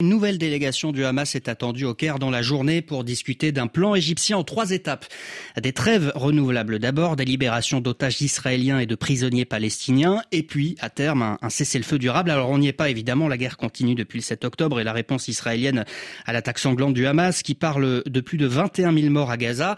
Une nouvelle délégation du Hamas est attendue au Caire dans la journée pour discuter d'un plan égyptien en trois étapes. Des trêves renouvelables d'abord, des libérations d'otages israéliens et de prisonniers palestiniens, et puis, à terme, un, cessez-le-feu durable. Alors on n'y est pas évidemment, la guerre continue depuis le 7 octobre et la réponse israélienne à l'attaque sanglante du Hamas qui parle de plus de 21 000 morts à Gaza.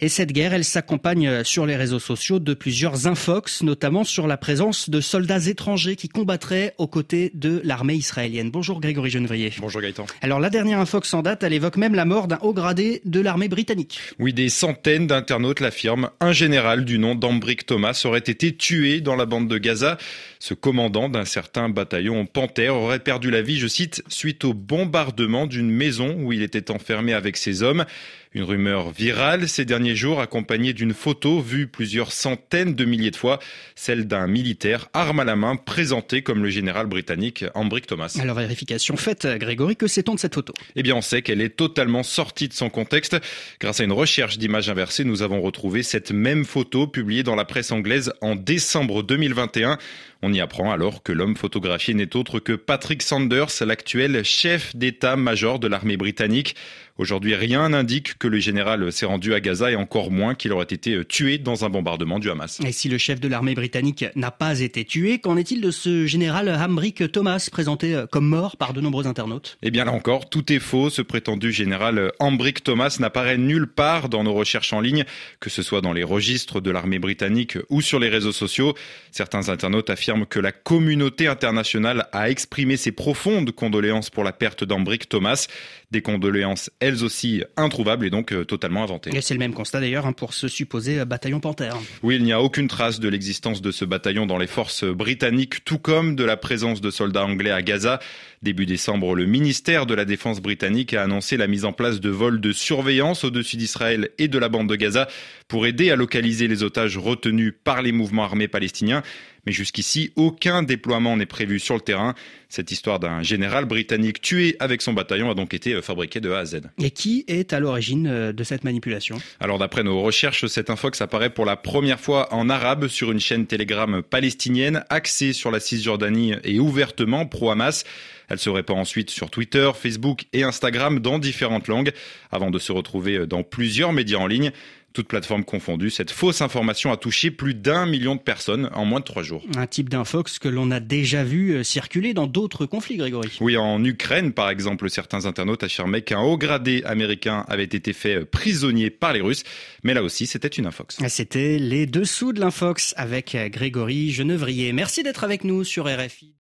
Et cette guerre, elle s'accompagne sur les réseaux sociaux de plusieurs infox, notamment sur la présence de soldats étrangers qui combattraient aux côtés de l'armée israélienne. Bonjour Grégory Genevrier. Bonjour Gaëtan. Alors la dernière infox en date, elle évoque même la mort d'un haut gradé de l'armée britannique. Oui, des centaines d'internautes l'affirment. Un général du nom d'Ambrick Thomas aurait été tué dans la bande de Gaza. Ce commandant d'un certain bataillon Panthère aurait perdu la vie, je cite, suite au bombardement d'une maison où il était enfermé avec ses hommes. Une rumeur virale ces derniers jours accompagnée d'une photo vue plusieurs centaines de milliers de fois, celle d'un militaire arme à la main présenté comme le général britannique Ambrick Thomas. Alors vérification faite, Grégory, que sait-on de cette photo? Eh bien on sait qu'elle est totalement sortie de son contexte. Grâce à une recherche d'images inversées, nous avons retrouvé cette même photo publiée dans la presse anglaise en décembre 2021. On y apprend alors que l'homme photographié n'est autre que Patrick Sanders, l'actuel chef d'état-major de l'armée britannique. Aujourd'hui, rien n'indique que le général s'est rendu à Gaza et encore moins qu'il aurait été tué dans un bombardement du Hamas. Et si le chef de l'armée britannique n'a pas été tué, qu'en est-il de ce général Hambrick Thomas, présenté comme mort par de nombreux internautes? Eh bien là encore, tout est faux. Ce prétendu général Hambrick Thomas n'apparaît nulle part dans nos recherches en ligne, que ce soit dans les registres de l'armée britannique ou sur les réseaux sociaux. Certains internautes affirment que la communauté internationale a exprimé ses profondes condoléances pour la perte d'Ambrick Thomas. Des condoléances, elles aussi, introuvables et donc euh, totalement inventées. Et c'est le même constat d'ailleurs hein, pour ce supposé euh, bataillon Panthère. Oui, il n'y a aucune trace de l'existence de ce bataillon dans les forces britanniques, tout comme de la présence de soldats anglais à Gaza. Début décembre, le ministère de la Défense britannique a annoncé la mise en place de vols de surveillance au-dessus d'Israël et de la bande de Gaza pour aider à localiser les otages retenus par les mouvements armés palestiniens. Mais jusqu'ici, aucun déploiement n'est prévu sur le terrain. Cette histoire d'un général britannique tué avec son bataillon a donc été fabriquée de A à Z. Et qui est à l'origine euh, de cette manipulation? Alors d'après nos recherches, cette infox apparaît pour la première fois en arabe sur une chaîne Telegram palestinienne axée sur la Cisjordanie et ouvertement pro-Hamas. Elle se répand ensuite sur Twitter, Facebook et Instagram dans différentes langues avant de se retrouver dans plusieurs médias en ligne. Toutes plateformes confondues, cette fausse information a touché plus d'un million de personnes en moins de trois jours. Un type d'infox que l'on a déjà vu euh, circuler dans d'autres conflits, Grégory. Oui, en Ukraine, par exemple, certains internautes affirmaient qu'un haut gradé américain avait été fait prisonnier par les Russes. Mais là aussi, c'était une infox. C'était les dessous de l'infox avec Grégory Genevrier. Merci d'être avec nous sur RFI.